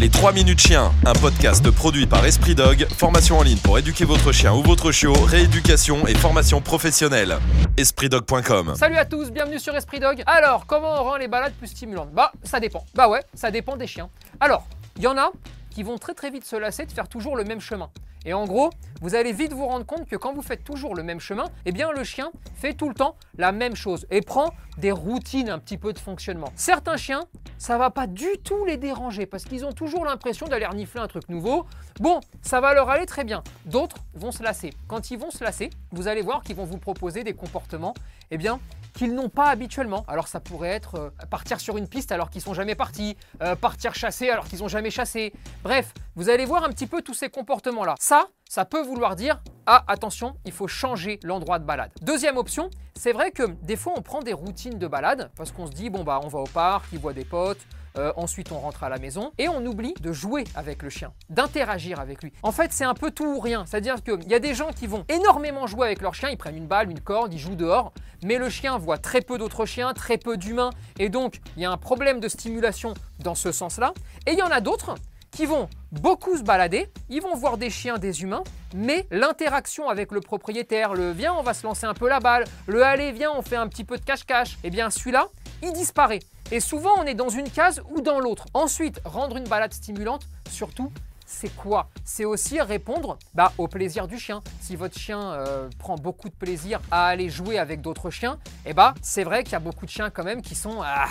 Les 3 minutes chiens, un podcast produit par Esprit Dog, formation en ligne pour éduquer votre chien ou votre chiot, rééducation et formation professionnelle. EspritDog.com Salut à tous, bienvenue sur Esprit Dog. Alors, comment on rend les balades plus stimulantes? Bah, ça dépend. Bah ouais, ça dépend des chiens. Alors, il y en a qui vont très très vite se lasser de faire toujours le même chemin. Et en gros, vous allez vite vous rendre compte que quand vous faites toujours le même chemin, eh bien le chien fait tout le temps la même chose et prend des routines un petit peu de fonctionnement. Certains chiens, ça va pas du tout les déranger parce qu'ils ont toujours l'impression d'aller renifler un truc nouveau. Bon, ça va leur aller très bien. D'autres vont se lasser. Quand ils vont se lasser, vous allez voir qu'ils vont vous proposer des comportements, eh bien, qu'ils n'ont pas habituellement. Alors ça pourrait être euh, partir sur une piste alors qu'ils sont jamais partis, euh, partir chasser alors qu'ils n'ont jamais chassé. Bref, vous allez voir un petit peu tous ces comportements-là. Ça, ça peut vouloir dire ah attention, il faut changer l'endroit de balade. Deuxième option, c'est vrai que des fois on prend des routines de balade parce qu'on se dit bon bah on va au parc, il voit des potes, euh, ensuite on rentre à la maison et on oublie de jouer avec le chien, d'interagir avec lui. En fait c'est un peu tout ou rien, c'est-à-dire qu'il y a des gens qui vont énormément jouer avec leur chien, ils prennent une balle, une corde, ils jouent dehors, mais le chien voit très peu d'autres chiens, très peu d'humains et donc il y a un problème de stimulation dans ce sens-là. Et il y en a d'autres qui vont beaucoup se balader, ils vont voir des chiens, des humains, mais l'interaction avec le propriétaire, le viens, on va se lancer un peu la balle, le allez, viens, on fait un petit peu de cache-cache, eh bien celui-là, il disparaît. Et souvent, on est dans une case ou dans l'autre. Ensuite, rendre une balade stimulante, surtout, c'est quoi? C'est aussi répondre bah, au plaisir du chien. Si votre chien euh, prend beaucoup de plaisir à aller jouer avec d'autres chiens, eh bah, c'est vrai qu'il y a beaucoup de chiens quand même qui sont ah,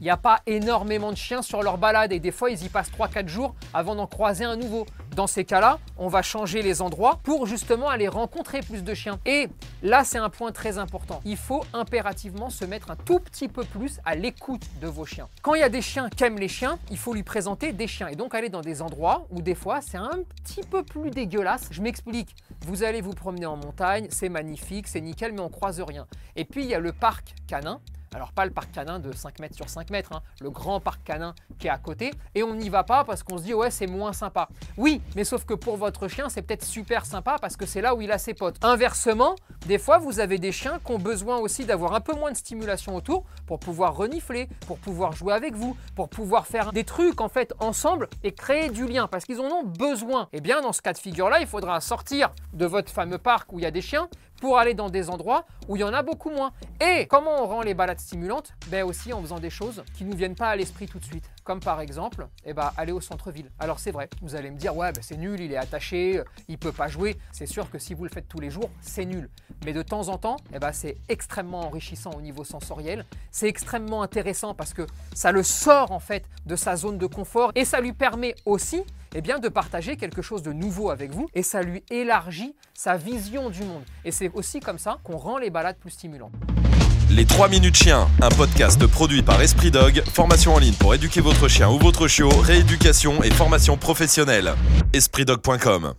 il n'y a pas énormément de chiens sur leur balade et des fois ils y passent 3-4 jours avant d'en croiser un nouveau. Dans ces cas-là, on va changer les endroits pour justement aller rencontrer plus de chiens. Et là, c'est un point très important. Il faut impérativement se mettre un tout petit peu plus à l'écoute de vos chiens. Quand il y a des chiens qui aiment les chiens, il faut lui présenter des chiens et donc aller dans des endroits où des fois c'est un petit peu plus dégueulasse. Je m'explique. Vous allez vous promener en montagne, c'est magnifique, c'est nickel, mais on croise rien. Et puis il y a le parc canin alors pas le parc canin de 5 mètres sur 5 mètres, hein, le grand parc canin qui est à côté. Et on n'y va pas parce qu'on se dit ouais c'est moins sympa. Oui, mais sauf que pour votre chien c'est peut-être super sympa parce que c'est là où il a ses potes. Inversement, des fois vous avez des chiens qui ont besoin aussi d'avoir un peu moins de stimulation autour pour pouvoir renifler, pour pouvoir jouer avec vous, pour pouvoir faire des trucs en fait ensemble et créer du lien parce qu'ils en ont besoin. Et eh bien dans ce cas de figure là, il faudra sortir de votre fameux parc où il y a des chiens pour aller dans des endroits où il y en a beaucoup moins. Et comment on rend les balades stimulantes? Ben aussi en faisant des choses qui ne nous viennent pas à l'esprit tout de suite. Comme par exemple, eh ben, aller au centre-ville. Alors c'est vrai, vous allez me dire, ouais, ben, c'est nul, il est attaché, il peut pas jouer. C'est sûr que si vous le faites tous les jours, c'est nul. Mais de temps en temps, eh ben, c'est extrêmement enrichissant au niveau sensoriel. C'est extrêmement intéressant parce que ça le sort en fait de sa zone de confort et ça lui permet aussi eh bien, de partager quelque chose de nouveau avec vous et ça lui élargit sa vision du monde. Et c'est aussi comme ça qu'on rend les balades plus stimulantes. Les 3 minutes chiens, un podcast produit par Esprit Dog, formation en ligne pour éduquer votre chien ou votre chiot, rééducation et formation professionnelle. EspritDog.com